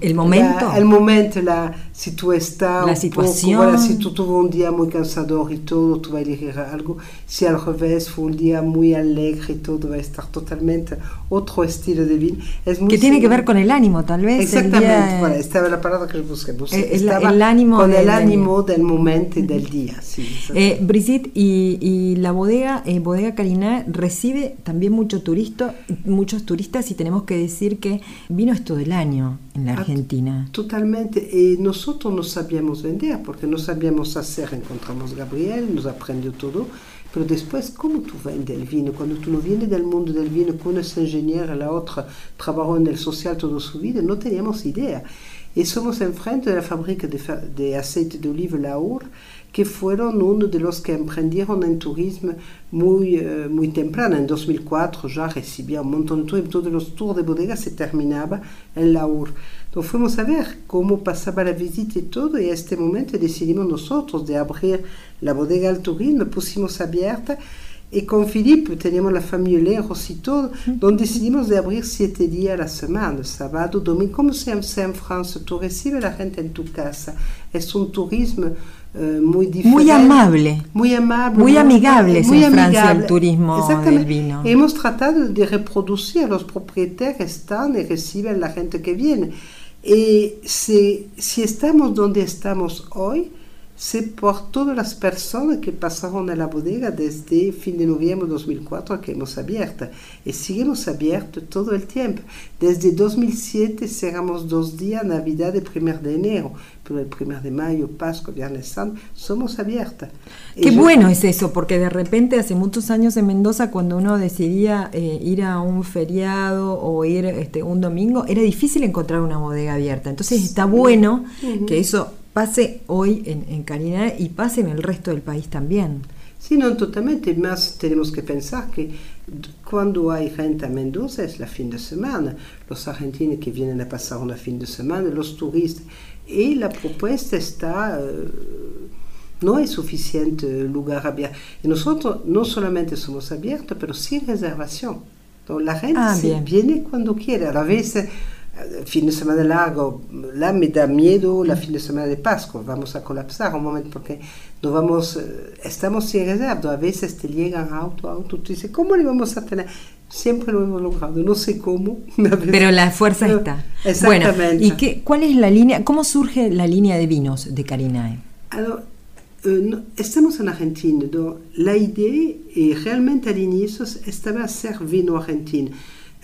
el momento. La, el momento, la, si tú estás. La situación. Poco, bueno, si tú tuvo un día muy cansador y todo, tú vas a elegir algo. Si al revés fue un día muy alegre y todo, va a estar totalmente otro estilo de vida. Es muy que tiene que ver con el ánimo, tal vez. Exactamente, día, bueno, estaba la palabra que yo busqué. busqué. El, estaba el, ánimo con del, el ánimo del momento y del día. Sí, eh, Brigitte, y, y, la bodega, eh, Bodega Carina, recibe también mucho turista, muchos turistas y tenemos que decir que vino es todo el año en la Argentina. Totalmente. Y nosotros no sabíamos vender porque no sabíamos hacer. Encontramos a Gabriel, nos aprendió todo. Pero después, ¿cómo tú vendes el vino? Cuando tú no vienes del mundo del vino, que una ingeniera, la otra trabajó en el social toda su vida, no teníamos idea. Y somos enfrente de la fábrica de, de aceite de oliva Laur, que fueron uno de los que emprendieron en turismo muy, uh, muy temprano. En 2004 ya recibía un montón de turismo. Todos los tours de bodega se terminaba en Laur. Entonces fuimos a ver cómo pasaba la visita y todo. Y a este momento decidimos nosotros de abrir la bodega al turismo. Pusimos abierta. Y con Philippe teníamos la familia lejos y todo, donde decidimos de abrir siete días a la semana, sábado, domingo, como se hace en Francia, tú recibes a la gente en tu casa. Es un turismo uh, muy diferente. Muy amable. Muy amable. Muy, muy amigable muy en amigable. Francia el turismo del vino. Hemos tratado de reproducir, los propietarios están y reciben la gente que viene. Y si, si estamos donde estamos hoy, c'est por todas las personas que pasaron a la bodega desde fin de noviembre de 2004 que hemos abierto. Y seguimos abiertos todo el tiempo. Desde 2007 cerramos dos días, Navidad y 1 de enero. Pero el 1 de mayo, Pascua, Viernes Santo, somos abiertas. Qué yo, bueno es eso, porque de repente hace muchos años en Mendoza, cuando uno decidía eh, ir a un feriado o ir este, un domingo, era difícil encontrar una bodega abierta. Entonces está bueno uh -huh. que eso pase hoy en, en Carina y pase en el resto del país también. Sí, no, totalmente. Más tenemos que pensar que cuando hay gente a Mendoza es la fin de semana. Los argentinos que vienen a pasar una fin de semana, los turistas. Y la propuesta está... Uh, no hay suficiente lugar abierto. Y nosotros no solamente somos abiertos, pero sin reservación. Entonces, la gente ah, se viene cuando quiere. A veces fin de semana largo, là me da miedo la fin de semana de Pascua, vamos a colapsar un momento porque no vamos, estamos sin reserva, a veces te llegan auto, auto, tú dices, ¿cómo le vamos a tener? Siempre lo hemos logrado, no sé cómo. [laughs] Pero la fuerza pero, está. Exactamente. Bueno, ¿y qué, cuál es la línea, cómo surge la línea de vinos de Carinae? Alors, eh, no, estamos en Argentina, ¿no? la idea eh, realmente al inicio estaba hacer vino argentino.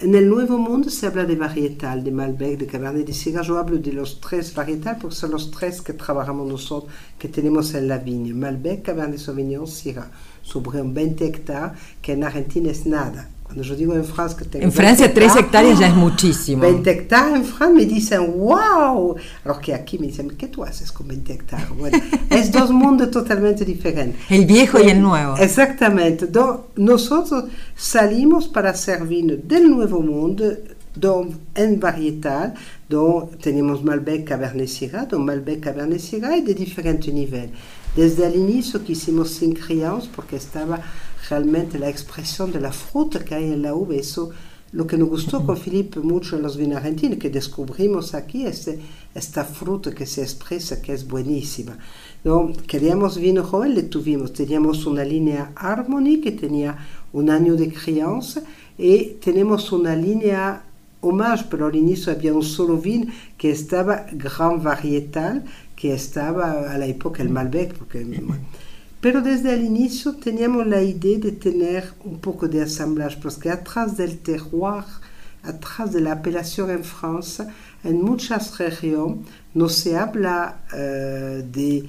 En el Nuevo Mundo se habla de varietal, de Malbec, de Cabernet de Syrah. Yo hablo de los tres varietales porque son los tres que trabajamos nosotros, que tenemos en la viña. Malbec, Cabernet Sauvignon, Syrah. Sobre un 20 hectáreas, que en Argentina es nada. Cuando yo digo en Francia que tengo En Francia 3 hectáreas ya es muchísimo. 20 hectáreas en Francia me dicen, wow. Alors que aquí me dicen, ¿qué tú haces con 20 hectáreas? Bueno, [laughs] es dos mundos totalmente diferentes. El viejo y el nuevo. Exactamente. Nosotros salimos para hacer vino del nuevo mundo, don, en varietal, donde tenemos Malbec, Cabernet Syrah, don Malbec, Cabernet Syrah y de diferentes niveles. Desde el inicio que hicimos sin crianza porque estaba realmente la expresión de la fruta que hay en la uva, eso lo que nos gustó con Felipe mucho en los vinos argentinos, que descubrimos aquí este, esta fruta que se expresa, que es buenísima. ¿no? Queríamos vino joven, le tuvimos, teníamos una línea Harmony que tenía un año de crianza y tenemos una línea Homage, pero al inicio había un solo vino que estaba Gran Varietal, que estaba a la época el Malbec, porque... Pero desde el inicio teníamos la idea de tener un poco de assemblage, porque atrás del terroir, atrás de la apelación en Francia, en muchas regiones no se habla uh, de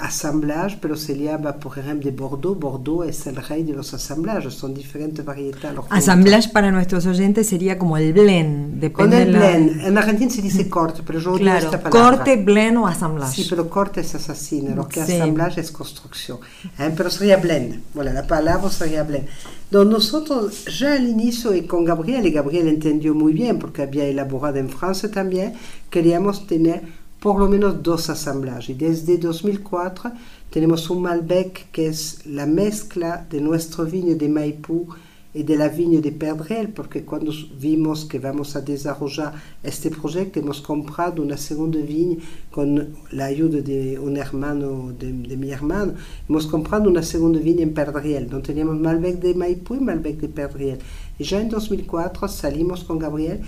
assemblage, pero se le habla, por ejemplo, de Bordeaux. Bordeaux es el rey de los assemblages, son diferentes varietales. Assemblage para nuestros oyentes sería como el blend. Con el la... blend. En Argentina se dice corte, pero yo claro, esta palabra. Corte, blend o assemblage. Sí, pero corte es asesino, lo que Sí. assemblage es construcción. ¿eh? Pero sería blend. Bueno, la palabra sería blend. Entonces nosotros ya al inicio y con Gabriel, y Gabriel entendió muy bien porque había elaborado en Francia también, queríamos tener por lo menos dos asamblajes. Desde 2004 tenemos un Malbec que es la mezcla de nuestro vino de Maipú y de la viña de Perdriel, porque cuando vimos que vamos a desarrollar este proyecto, hemos comprado una segunda viña con la ayuda de un hermano, de, de mi hermano, hemos comprado una segunda viña en Perdriel, donde teníamos Malbec de Maipú y Malbec de Perdriel. Y ya en 2004 salimos con Gabriel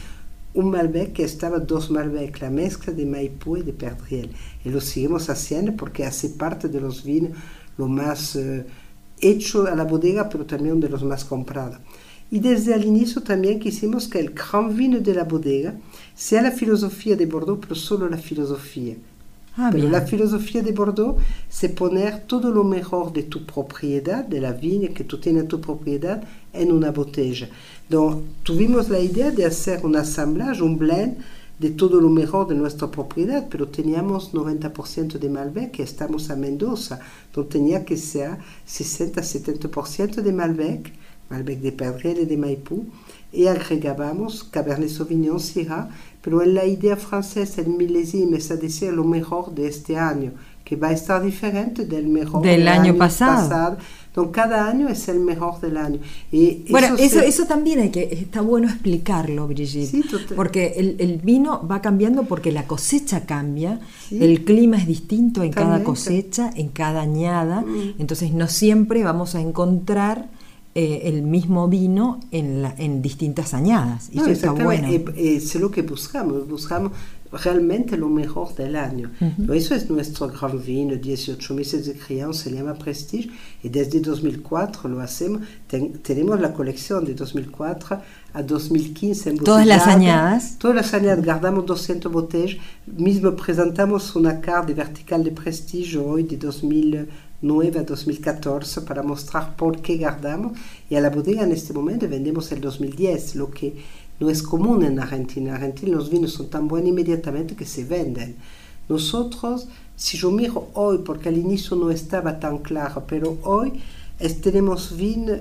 un Malbec que estaba dos Malbec, la mezcla de Maipú y de Perdriel. Y lo seguimos haciendo porque hace parte de los vinos lo más... eh, hecho a la bodega, pero también de los más comprados. Y desde el inicio también quisimos que el gran vino de la bodega sea la filosofía de Bordeaux, pero solo la filosofía. Ah, pero bien. la filosofía de Bordeaux, c'est poner todo lo mejor de tu propiedad, de la viña que tú tienes en tu propiedad, en una botella. Donc, tuvimos la idea de hacer un assemblage, un blend de todo lo mejor de nuestra propiedad, pero teníamos 90% de Malbec, que estamos a Mendoza, donde tenía que ser 60-70% de Malbec, Malbec de Perdriel y de Maipú, y agregábamos Cabernet Sauvignon, Syrah, pero en la idea francesa, el milésime, es decir, lo mejor de este año, que va a estar diferente del mejor Del año pasado. Entonces, cada año es el mejor del año. Y Bueno, eso, se- eso también hay que, está bueno explicarlo, Brigitte, Sí, porque el, el vino va cambiando porque la cosecha cambia, Sí. el clima es distinto en cada cosecha, en cada añada, Mm. entonces no siempre vamos a encontrar eh, el mismo vino en, la- en distintas añadas, y No, eso está bueno. y es lo que buscamos, buscamos realmente lo mejor del año. Ujú. Eso es nuestro gran vino, 18 meses de crianza, se llama Prestige, y desde 2004 lo hacemos. Ten- tenemos la colección de 2004 a 2015 en Todas las añadas? Todas las añadas, guardamos 200 botellas. Mismo presentamos una carta vertical de Prestige hoy de 2009 a 2014 para mostrar por qué guardamos. Y a la bodega en este momento vendemos el 2010, lo que no es común en Argentina. En Argentina los vinos son tan buenos inmediatamente que se venden. Nosotros, si yo miro hoy, porque al inicio no estaba tan claro, pero hoy es-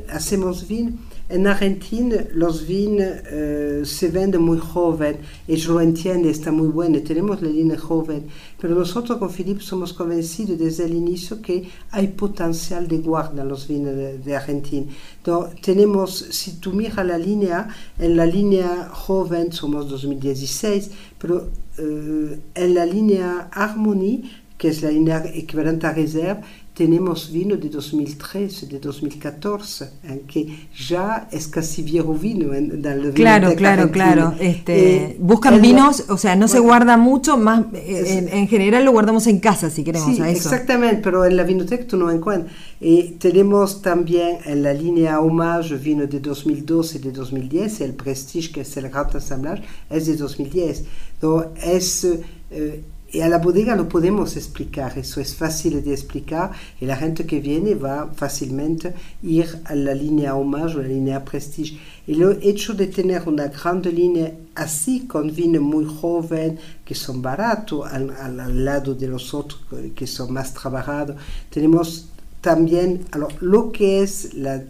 hacemos vino. En Argentina los vinos eh, se venden muy joven, ellos lo entienden, está muy bueno, tenemos la línea joven, pero nosotros con Philippe somos convencidos desde el inicio que hay potencial de guarda en los vinos de, de Argentina. Entonces, tenemos, si tú miras la línea, en la línea joven somos 2016, pero eh, en la línea Harmony, que es la línea equivalente a Reserve, tenemos vino de 2013, de 2014, en que ya es casi viejo vino en, en la Claro, claro, argentina. claro. Este, Eh, buscan vinos, o sea, no se bueno, guarda mucho, más eh, en, en general lo guardamos en casa si queremos Sí, a eso. exactamente, pero en la vinoteca tú no encuentras. Y tenemos también en la línea Homage vino de 2012 y de 2010, el Prestige, que es el gran assemblage, es de 2010. Entonces, es, eh, y a la bodega lo podemos explicar, eso es fácil de explicar y la gente que viene va fácilmente ir a la línea Homage o a la línea Prestige. Y lo hecho de tener una grande línea así, con vino muy joven, que son baratos, al, al- al lado de los otros que son más trabajados. Tenemos también, alors, lo que es la...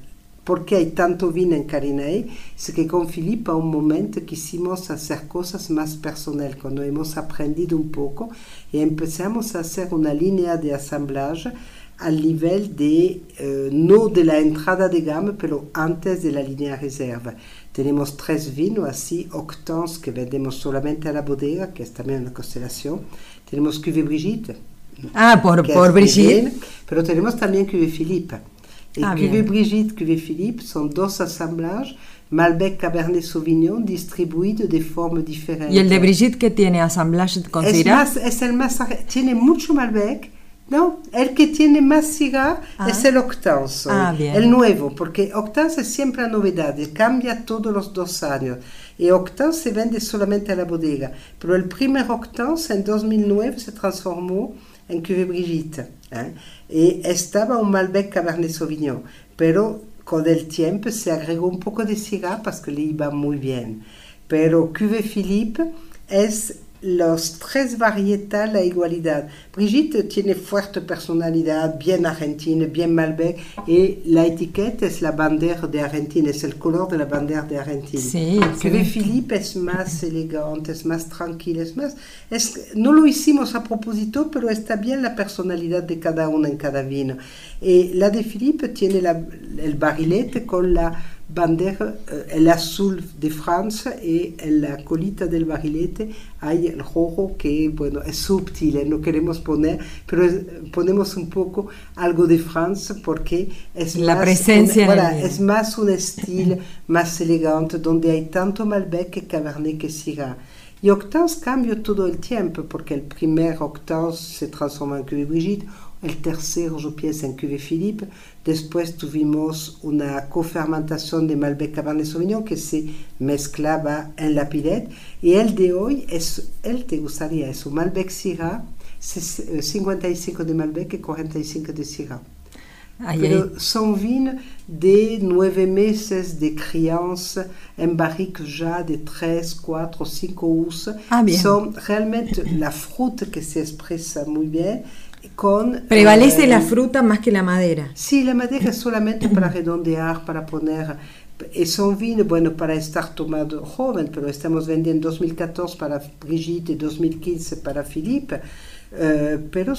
¿Por qué hay tanto vino en Carinae? Es que con Filipe a un momento quisimos hacer cosas más personales, cuando hemos aprendido un poco y empezamos a hacer una línea de assemblage al nivel de, eh, no de la entrada de gama, pero antes de la línea reserva. Tenemos tres vinos así, octans, que vendemos solamente a la bodega, que es también una constelación. Tenemos Cuvée Brigitte, Ah, por, que por es muy Brigitte. bien, pero tenemos también Cuvée Philippe. Y Ah, Cuvée. Brigitte, Cuvée Philippe son dos assemblages, Malbec Cabernet Sauvignon, distribuidos de forma diferente. ¿Y el de Brigitte que tiene assemblage con es, es el más, tiene mucho Malbec. No, el que tiene más Syrah Ah. es el Octans, hoy, Ah, bien. el nuevo, porque Octans es siempre la novedad, cambia todos los dos años. Y Octans se vende solamente a la bodega, pero el primer Octans en 2009 se transformó en Cuvée Brigitte. ¿eh? Y estaba un Malbec Cabernet Sauvignon, pero con el tiempo se agregó un poco de Syrah porque le iba muy bien. Pero Cuvée Philippe es los tres varietales la igualdad. Brigitte tiene fuerte personalidad, bien argentina, bien Malbec, y la etiqueta es la bandera de Argentina, es el color de la bandera de Argentina. Sí, Cuvée Philippe es más elegante, es más tranquila, es más... Es, no lo hicimos a propósito, pero está bien la personalidad de cada uno en cada vino. Y la de Philippe tiene la- el barrilete con la bandera, eh, el azul de Francia y en la colita del barrilete hay el rojo que, bueno, es sutil, eh, no queremos poner, pero es- ponemos un poco algo de Francia porque es La más presencia un- voilà, es más un estilo más elegante donde hay tanto Malbec que Cabernet que Syrah. Y Octans cambia todo el tiempo porque el primer Octans se transforma en Cuvée Brigitte, el tercero yo pienso en Cuvée Philippe, después tuvimos una cofermentación de Malbec Cabernet Sauvignon que se mezclaba en la pilette y el de hoy es, el te gustaría, es un Malbec Syrah, c'est, euh, 55 de Malbec y 45 de Syrah. Ay, Pero ay. son vinos de nueve meses de crianza en barriques ya de 3, 4, 5 usos. Ah, bien. Son realmente la fruta que se expresa muy bien con... Prevalece eh, la fruta más que la madera. Sí, la madera es solamente para redondear, para poner... Y son vinos, bueno, para estar tomado joven, pero estamos vendiendo 2014 para Brigitte y 2015 para Philippe. Eh, pero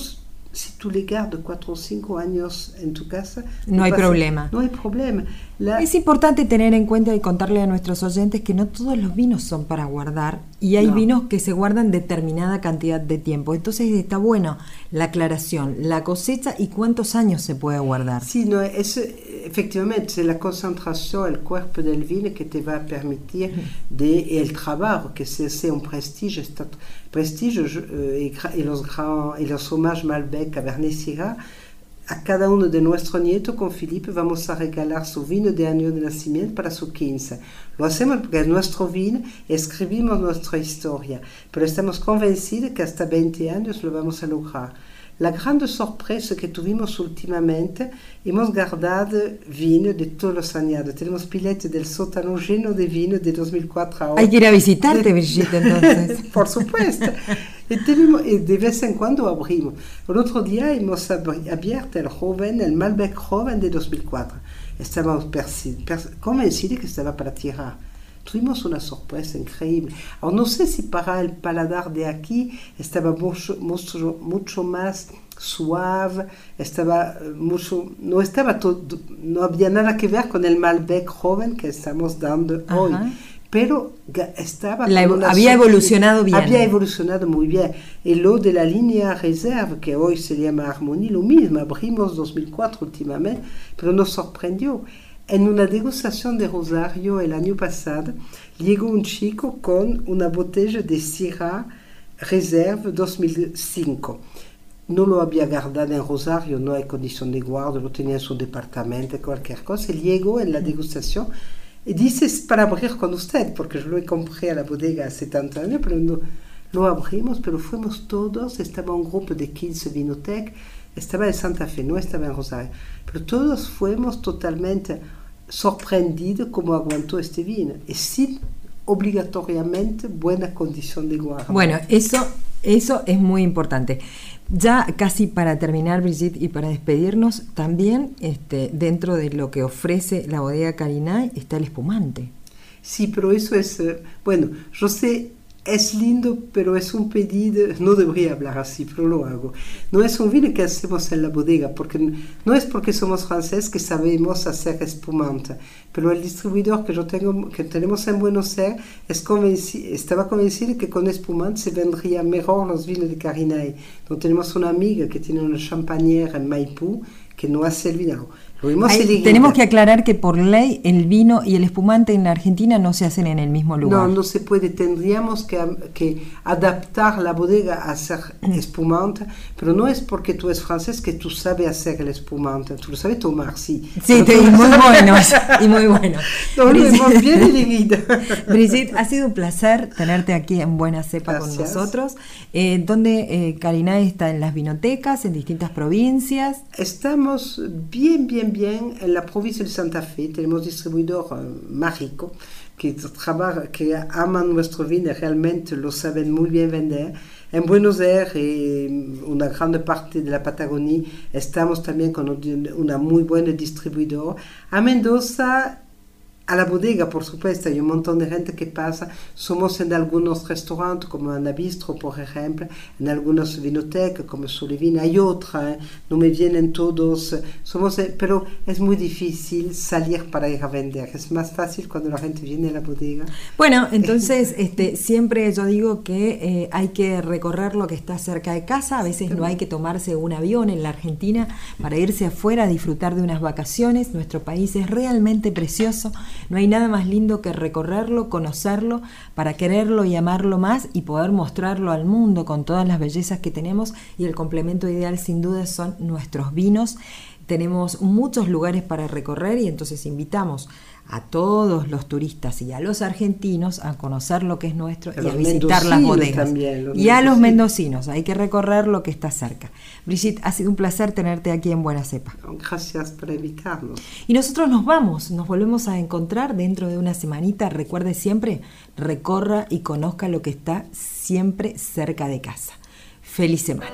si tú le guardas 4 o 5 años en tu casa... No hay pasa- problema. No hay problema. La- Es importante tener en cuenta y contarle a nuestros oyentes que no todos los vinos son para guardar y hay No. vinos que se guardan determinada cantidad de tiempo. Entonces está bueno la aclaración, la cosecha y cuántos años se puede guardar. Sí, no, es, efectivamente, c'est la concentración, el cuerpo del vino que te va a permitir de el trabajo, que se hace un prestigio, está, eh, y, y los, gran- y los homages Malbec, Cabernet Syrah, a cada uno de nuestros nietos con Felipe vamos a regalar su vino de año de nacimiento para su 15. Lo hacemos porque es nuestro vino escribimos nuestra historia, pero estamos convencidos que hasta 20 años lo vamos a lograr. La grande sorpresa que tuvimos últimamente, hemos guardado vino de todos los años. Tenemos piletes del sótano lleno de vino de 2004 a hoy. Hay que ir a visitarte, Brigitte, entonces. [laughs] Por supuesto. Y, tenemos, y de vez en cuando abrimos. El otro día hemos abierto el joven, el Malbec joven de 2004. Estábamos persi- pers- convencidos que estaba para tirar. Tuvimos una sorpresa increíble. Ahora, no sé si para el paladar de aquí estaba mucho, mucho, mucho más suave, estaba eh, mucho, no estaba todo, no había nada que ver con el Malbec joven que estamos dando Ajá. hoy pero estaba La evo- había evolucionado bien. Había evolucionado muy bien. Y lo de la línea reserve, que hoy se llama Harmonie, lo mismo, abrimos 2004 últimamente, pero nos sorprendió. En una degustación de Rosario el año pasado, llegó un chico con una botella de Syrah Reserve 2005. No lo había guardado en Rosario, no hay condición de guarda, lo tenía en su departamento, cualquier cosa. Llegó en la degustación y dice, "Es para abrir con usted, porque yo lo compré a la bodega hace tantos años, pero no, lo abrimos, pero fuimos todos, estaba un grupo de 15 vinotec, estaba en Santa Fe, no estaba en Rosario, pero todos fuimos totalmente sorprendidos cómo aguantó este vino, y sin obligatoriamente buena condición de guarda. Bueno, eso, eso es muy importante. Ya casi para terminar, Brigitte, y para despedirnos, también este, dentro de lo que ofrece la bodega Carinay está el espumante. Sí, pero eso es, eh, bueno, yo sé, es lindo, pero es un pedido, no debería hablar así, pero lo hago. No es un vino que hacemos en la bodega, porque no es porque somos franceses que sabemos hacer espumante, pero el distribuidor que yo tengo, que tenemos en Buenos Aires, es convenci- estaba convencido que con espumante se vendría mejor los vinos de Carinay. Tenemos una amiga que tiene una champañera en Maipú que no hace el vino. Elegido. tenemos que aclarar que por ley el vino y el espumante en la Argentina no se hacen en el mismo lugar. No, no se puede. Tendríamos que, que adaptar la bodega a hacer espumante, pero no es porque tú eres francés que tú sabes hacer el espumante. Tú lo sabes tomar, sí. Sí, te- [laughs] y muy buenos, y muy buenos. No, Brigitte- bien elegido. [laughs] Brigitte, ha sido un placer tenerte aquí en Buena Cepa con Gracias. nosotros. Eh, donde eh, Carinay está en las vinotecas, en distintas provincias. Estamos bien, bien, bien en la provincia de Santa Fe. Tenemos distribuidor eh, mágico que, trabajan, que aman nuestro vino realmente lo saben muy bien vender. En Buenos Aires y una gran parte de la Patagonia estamos también con una muy buena distribuidora. A Mendoza a la bodega, por supuesto, hay un montón de gente que pasa. Somos en algunos restaurantes, como Ana Bistro, por ejemplo, en algunas vinotecas, como Solivina, hay otra, ¿eh? no me vienen todos. Somos, eh, pero es muy difícil salir para ir a vender. Es más fácil cuando la gente viene a la bodega. Bueno, entonces [laughs] este, siempre yo digo que eh, hay que recorrer lo que está cerca de casa. A veces no hay que tomarse un avión en la Argentina para irse afuera a disfrutar de unas vacaciones. Nuestro país es realmente precioso no hay nada más lindo que recorrerlo, conocerlo, para quererlo y amarlo más y poder mostrarlo al mundo con todas las bellezas que tenemos y el complemento ideal sin duda son nuestros vinos. Tenemos muchos lugares para recorrer y entonces invitamos a todos los turistas y a los argentinos a conocer lo que es nuestro y a visitar las bodegas. y a los mendocinos, hay que recorrer lo que está cerca. Brigitte, ha sido un placer tenerte aquí en Buena Cepa. Gracias por invitarnos. Y nosotros nos vamos, nos volvemos a encontrar dentro de una semanita. Recuerde siempre, recorra y conozca lo que está siempre cerca de casa. Feliz semana.